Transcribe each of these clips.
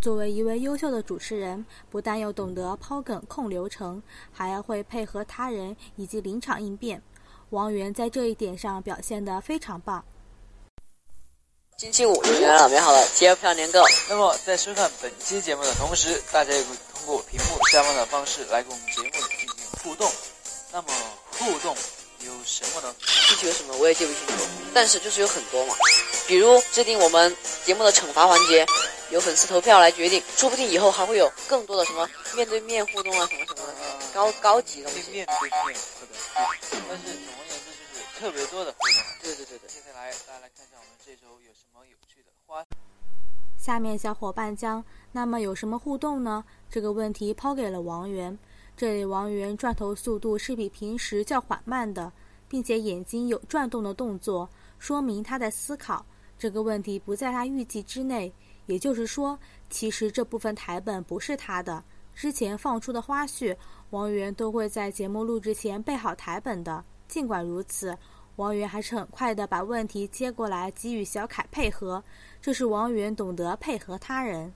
作为一位优秀的主持人，不但要懂得抛梗控流程，还要会配合他人以及临场应变。王源在这一点上表现得非常棒。星期五迎来了美好的 TFL 年购。那么，在收看本期节目的同时，大家也可以通过屏幕下方的方式来跟我们节目进行互动。那么，互动有什么呢？具体有什么我也记不清楚，但是就是有很多嘛。比如制定我们节目的惩罚环节，由粉丝投票来决定，说不定以后还会有更多的什么面对面互动啊，什么什么的高高级的东西。面对面互动，但是总而言之就是特别多的互动。对对对对。接下来大家来看一下我们这周有什么有趣的花。下面小伙伴将那么有什么互动呢？这个问题抛给了王源。这里王源转头速度是比平时较缓慢的，并且眼睛有转动的动作，说明他在思考。这个问题不在他预计之内，也就是说，其实这部分台本不是他的。之前放出的花絮，王源都会在节目录制前备好台本的。尽管如此，王源还是很快的把问题接过来，给予小凯配合。这是王源懂得配合他人。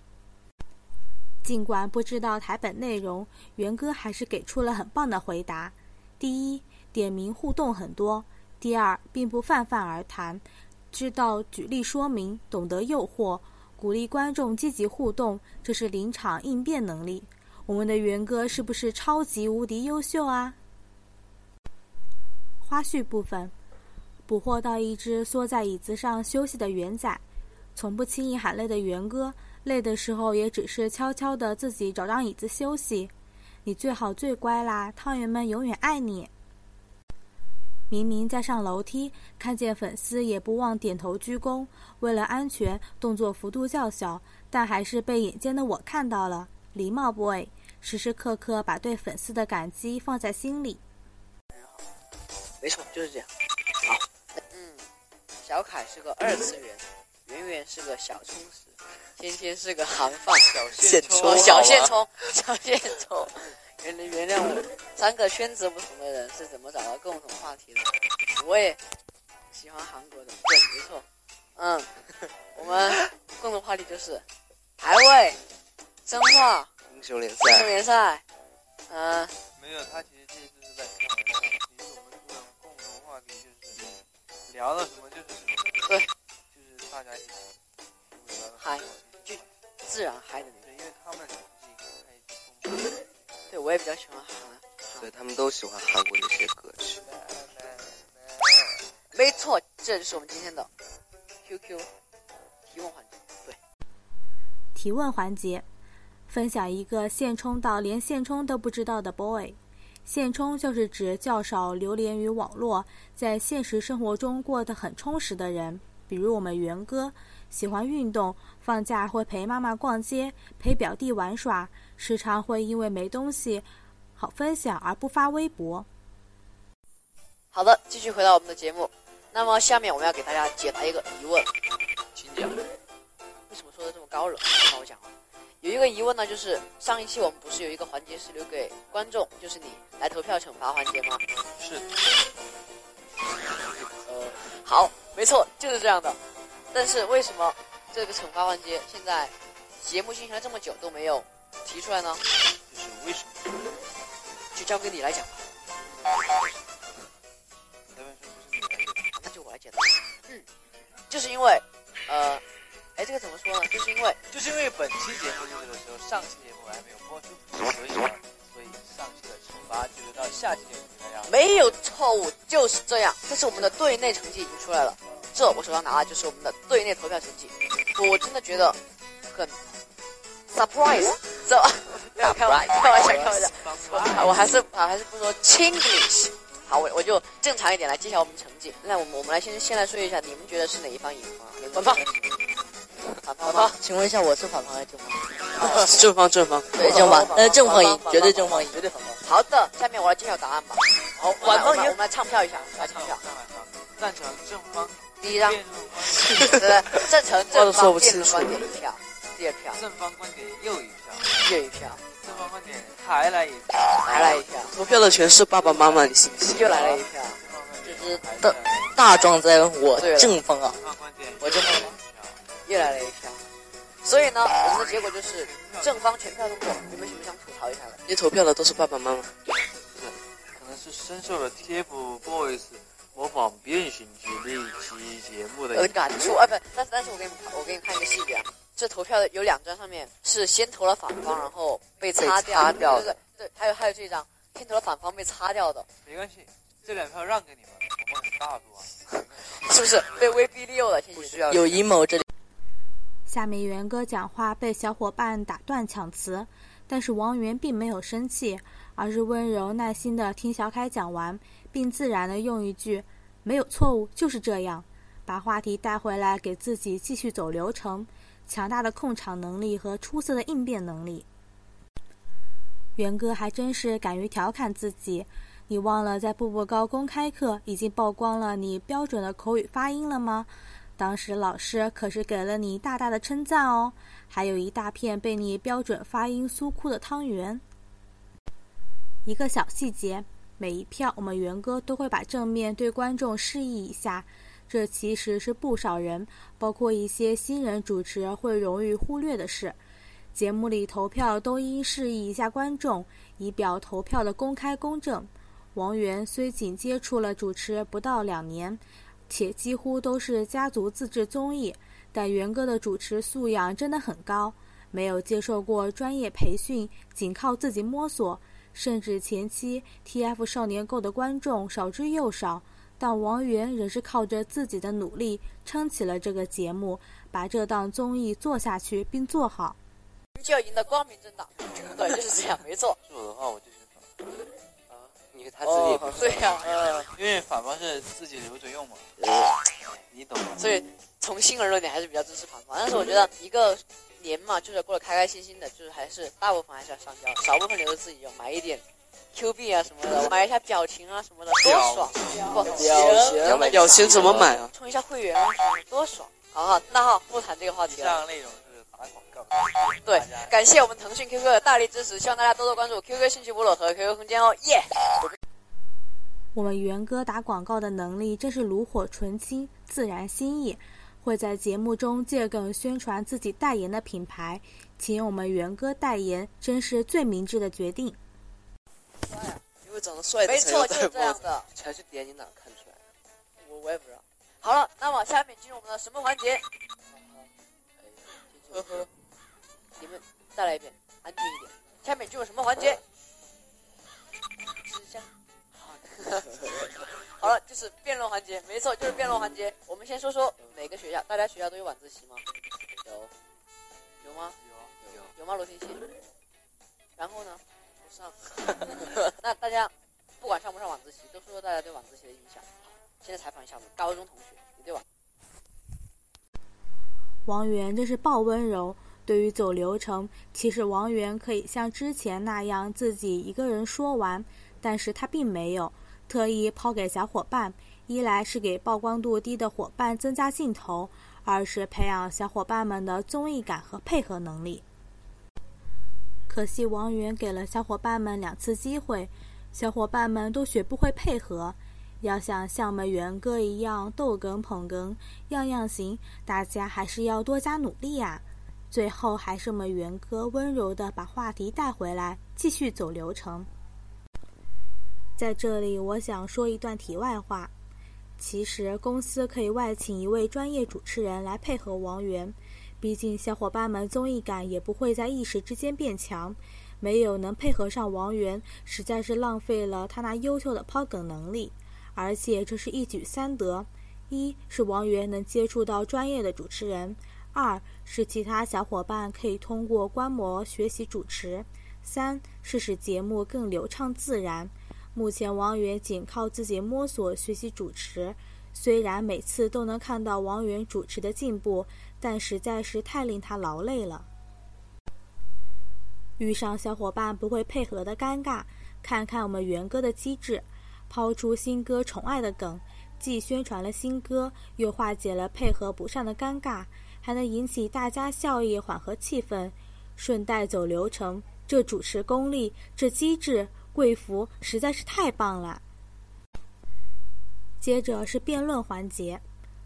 尽管不知道台本内容，元哥还是给出了很棒的回答。第一，点名互动很多；第二，并不泛泛而谈，知道举例说明，懂得诱惑，鼓励观众积极互动，这是临场应变能力。我们的元哥是不是超级无敌优秀啊？花絮部分，捕获到一只缩在椅子上休息的元仔，从不轻易喊累的元哥。累的时候也只是悄悄的自己找张椅子休息。你最好最乖啦，汤圆们永远爱你。明明在上楼梯，看见粉丝也不忘点头鞠躬。为了安全，动作幅度较小，但还是被眼尖的我看到了。礼貌 boy，时时刻刻把对粉丝的感激放在心里。没错，就是这样。好，嗯，小凯是个二次元，圆圆是个小充实。天天是个韩范，小线虫，小线虫，小线虫。原原谅我，三个圈子不同的人是怎么找到共同话题的？我也喜欢韩国的，对，没错。嗯，我们共同话题就是排位、生化、英雄联赛、英雄联赛。嗯，没有，他其实这次是在开玩笑。其实我们的共同话题就是聊到什么就是什么。对，就是大家一起嗨。自然嗨的那种，因为他们对，我也比较喜欢韩。对他们都喜欢韩国的一些歌曲。没错，这就是我们今天的 QQ 提问环节。对，提问环节，分享一个现充到连现充都不知道的 boy。现充就是指较少流连于网络，在现实生活中过得很充实的人，比如我们元哥。喜欢运动，放假会陪妈妈逛街，陪表弟玩耍，时常会因为没东西好分享而不发微博。好的，继续回到我们的节目。那么下面我们要给大家解答一个疑问，请讲。为什么说的这么高冷？让我讲啊。有一个疑问呢，就是上一期我们不是有一个环节是留给观众，就是你来投票惩罚环节吗？是。呃，好，没错，就是这样的。但是为什么这个惩罚环节现在节目进行了这么久都没有提出来呢？就是为什么？就交给你来讲吧。那就我来解答。嗯，就是因为，呃，哎，这个怎么说呢？就是因为，就是因为本期节目录制的时候，上期节目还没有播出，所以呢，所以上期的惩罚就留到下期节目。没有错误，就是这样。这是我们的队内成绩已经出来了。这我手上拿的就是我们的队内投票成绩，我真的觉得很 surprise，这 开玩笑，开玩笑，开玩笑，我我还是啊还是不说 Chinglish，好，我我就正常一点来揭晓我们成绩。那我们我们来先先来说一下，你们觉得是哪一方赢啊？反方，反方，好，请问一下，我是反方还是正方？正方，正方，对，正方，呃，正方赢，绝对正方赢，绝对反方。好的，下面我来揭晓答案吧。好，反方赢，我们来唱票一下，来唱票。赞成正方。第一张，对，赞成正方辩论观点一票，第二票，正方观点又一票，又一票，正方观点还来一票，还来一票，投票的全是爸爸妈妈，你信不信？又来了一票，就是大大壮在我正方啊，我正方，又来了一票，所以呢，我们的结果就是正方全票通过。有没有什么想吐槽一下的？你投票的都是爸爸妈妈。深受了 TFBOYS 模仿变形记那一期节目的呃，感触啊，不，但是但是我给你们我给你们看一个细节啊，这投票的有两张上面是先投了反方，然后被擦掉，擦掉对对对，还有还有这张先投了反方被擦掉的，没关系，这两票让给你们，我们很大度啊。是不是被威逼利诱了？不需要有阴谋，这里下面元哥讲话被小伙伴打断抢词，但是王源并没有生气，而是温柔耐心地听小凯讲完，并自然地用一句“没有错误，就是这样”，把话题带回来，给自己继续走流程。强大的控场能力和出色的应变能力，源哥还真是敢于调侃自己。你忘了在步步高公开课已经曝光了你标准的口语发音了吗？当时老师可是给了你大大的称赞哦，还有一大片被你标准发音酥哭的汤圆。一个小细节，每一票我们元哥都会把正面对观众示意一下，这其实是不少人，包括一些新人主持会容易忽略的事。节目里投票都应示意一下观众，以表投票的公开公正。王源虽仅接触了主持不到两年，且几乎都是家族自制综艺，但元哥的主持素养真的很高，没有接受过专业培训，仅靠自己摸索。甚至前期 TF 少年购的观众少之又少，但王源仍是靠着自己的努力撑起了这个节目，把这档综艺做下去并做好。就要赢得光明正大，对，就是这样，没错。是 我的话，我就选反方，啊，你他自己也不哦，对呀、呃，因为反方是自己留着用嘛，你懂吗？所以从心而论，你还是比较支持反方。但是我觉得一个年嘛，就是过得开开心心的，就是还是大部分还是要上交，少部分留着自己用，买一点 Q 币啊什么的，买一下表情啊什么的，多爽！不，表情表情怎么买啊？充一下会员啊，多爽！好好，那好，不谈这个话题了。上内容是打广告，对，感谢我们腾讯 QQ 的大力支持，希望大家多多关注 QQ 兴趣部落和 QQ 空间哦，耶！我们元哥打广告的能力真是炉火纯青、自然心意，会在节目中借梗宣传自己代言的品牌，请我们元哥代言，真是最明智的决定。因为长得帅的没错，就是这样的。才是点你哪看出来？我我也不知道。好了，那往下面进入我们的什么环节？呵呵，你们再来一遍，安静一点。下面进入什么环节？好了，就是辩论环节，没错，就是辩论环节。我们先说说每个学校，大家学校都有晚自习吗？有有吗？有有，有吗？罗天熙。然后呢？不上。那大家不管上不上晚自习，都说说大家对晚自习的印象。现在采访一下我们高中同学，你对晚王源真是爆温柔。对于走流程，其实王源可以像之前那样自己一个人说完，但是他并没有，特意抛给小伙伴。一来是给曝光度低的伙伴增加镜头，二是培养小伙伴们的综艺感和配合能力。可惜王源给了小伙伴们两次机会，小伙伴们都学不会配合。要想像我们元哥一样逗哏捧哏，样样行，大家还是要多加努力呀、最后还是我们元哥温柔的把话题带回来，继续走流程。在这里，我想说一段题外话。其实公司可以外请一位专业主持人来配合王源，毕竟小伙伴们综艺感也不会在一时之间变强。没有能配合上王源，实在是浪费了他那优秀的抛梗能力。而且这是一举三得：一是王源能接触到专业的主持人；二是其他小伙伴可以通过观摩学习主持；三是使节目更流畅自然。目前王源仅靠自己摸索学习主持，虽然每次都能看到王源主持的进步，但实在是太令他劳累了。遇上小伙伴不会配合的尴尬，看看我们源哥的机智，抛出新歌宠爱的梗，既宣传了新歌，又化解了配合不上的尴尬，还能引起大家笑意，缓和气氛，顺带走流程。这主持功力，这机智，贵服实在是太棒了。接着是辩论环节，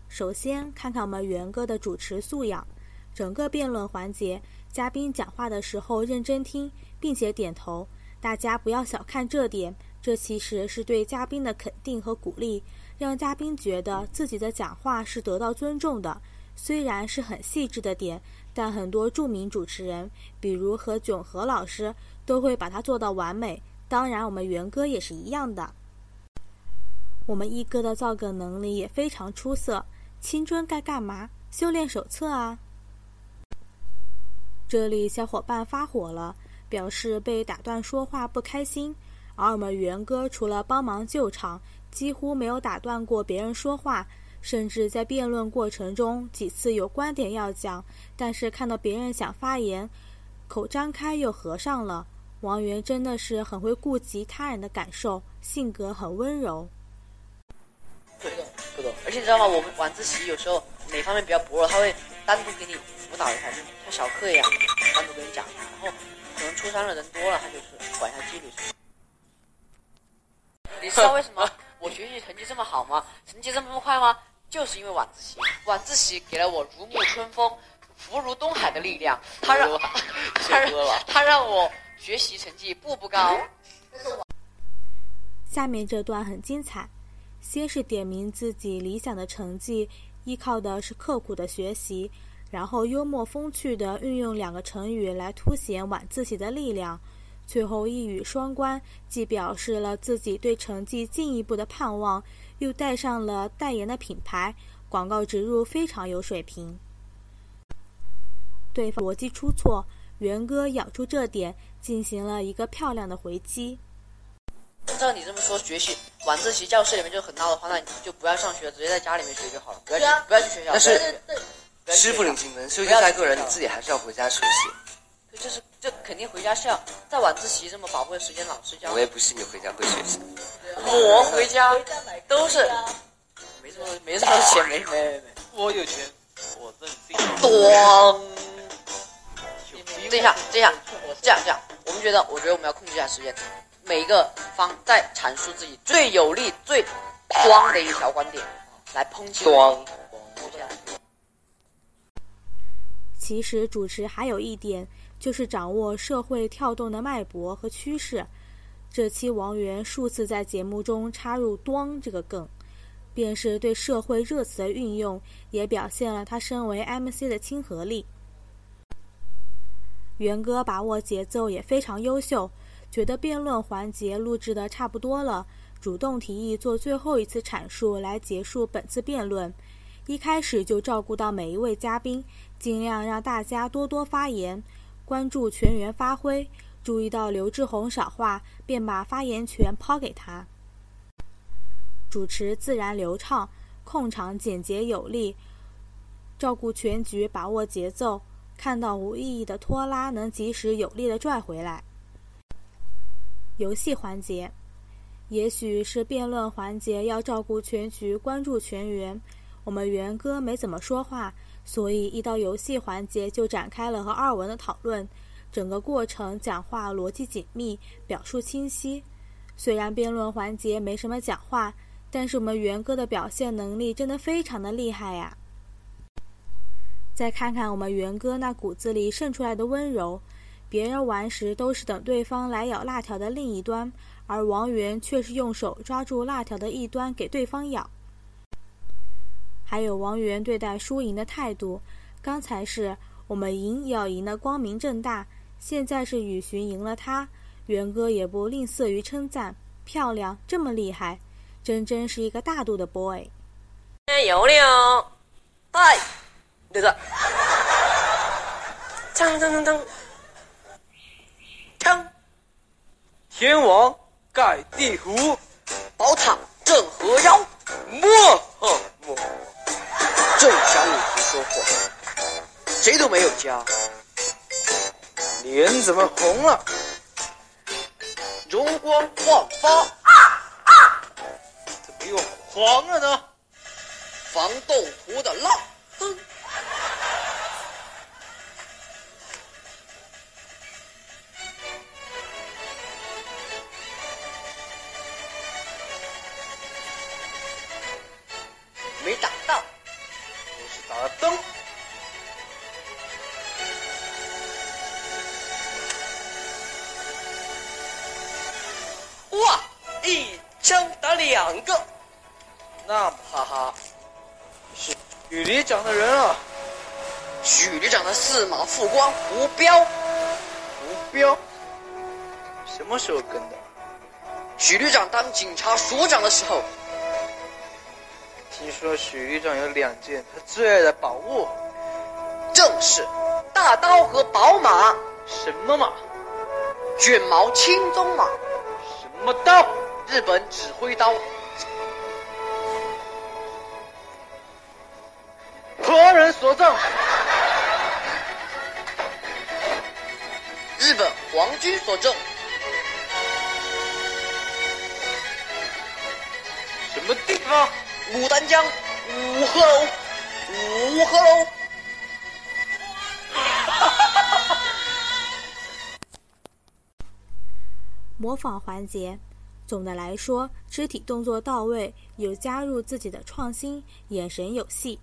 首先看看我们元哥的主持素养。整个辩论环节，嘉宾讲话的时候认真听，并且点头。大家不要小看这点，这其实是对嘉宾的肯定和鼓励，让嘉宾觉得自己的讲话是得到尊重的。虽然是很细致的点，但很多著名主持人，比如何炅何老师，都会把它做到完美。当然，我们元哥也是一样的。我们一哥的造梗能力也非常出色。青春该干嘛？修炼手册啊！这里小伙伴发火了，表示被打断说话不开心。而我们元哥除了帮忙救场，几乎没有打断过别人说话，甚至在辩论过程中几次有观点要讲，但是看到别人想发言，口张开又合上了。王源真的是很会顾及他人的感受，性格很温柔。不懂，不懂。而且你知道吗？我们晚自习有时候哪方面比较薄弱，他会单独给你辅导一下，就像小课一样，单独给你讲一下。然后可能初三的人多了，他就是管一下纪律。你知道为什么我学习成绩这么好吗？成绩这么快吗？就是因为晚自习。晚自习给了我如沐春风、福如东海的力量。他让，他让，他让我学习成绩步步高。下面这段很精彩。先是点名自己理想的成绩，依靠的是刻苦的学习，然后幽默风趣地运用两个成语来凸显晚自习的力量，最后一语双关，既表示了自己对成绩进一步的盼望，又带上了代言的品牌，广告植入非常有水平。对方逻辑出错，元哥咬住这点，进行了一个漂亮的回击。照你这么说，学习晚自习教室里面就很闹的话，那你就不要上学，直接在家里面学就好了，不要去不要去学校。但是师傅领进门，修行在个人，你自己还是要回家学习。对，就是这肯定回家是要在晚自习这么宝贵的时间，老师教。我也不信你回家会学习。我回家都是没这么没这么多钱，没没没没。我有钱，我任性。咣！这下这下这样这样，我们觉得，我觉得我们要控制一下时间。每一个方在阐述自己最有力、最光的一条观点，来抨击。光。其实主持还有一点，就是掌握社会跳动的脉搏和趋势。这期王源数次在节目中插入“端”这个梗，便是对社会热词的运用，也表现了他身为 MC 的亲和力。元哥把握节奏也非常优秀。觉得辩论环节录制的差不多了，主动提议做最后一次阐述来结束本次辩论。一开始就照顾到每一位嘉宾，尽量让大家多多发言，关注全员发挥。注意到刘志宏少话，便把发言权抛给他。主持自然流畅，控场简洁有力，照顾全局，把握节奏。看到无意义的拖拉，能及时有力的拽回来。游戏环节，也许是辩论环节要照顾全局、关注全员。我们元哥没怎么说话，所以一到游戏环节就展开了和二文的讨论。整个过程讲话逻辑紧密，表述清晰。虽然辩论环节没什么讲话，但是我们元哥的表现能力真的非常的厉害呀！再看看我们元哥那骨子里渗出来的温柔。别人玩时都是等对方来咬辣条的另一端，而王源却是用手抓住辣条的一端给对方咬。还有王源对待输赢的态度，刚才是我们赢也要赢得光明正大，现在是雨荨赢了他，元哥也不吝啬于称赞，漂亮，这么厉害，真真是一个大度的 boy。有了，嗨，对的，锵锵锵锵。天王盖地虎，宝塔镇河妖，莫呵莫，正想你胡说话，谁都没有家，脸怎么红了？容光焕发，怎么又黄了呢？防豆腐的旅长的人啊。许旅长的四马副官胡彪，胡彪，什么时候跟的？许旅长当警察署长的时候。听说许旅长有两件他最爱的宝物，正是大刀和宝马。什么马？卷毛青鬃马。什么刀？日本指挥刀。人所赠？日本皇军所赠。什么地方？牡丹江五鹤楼。五鹤楼。模仿环节，总的来说，肢体动作到位，有加入自己的创新，眼神有戏。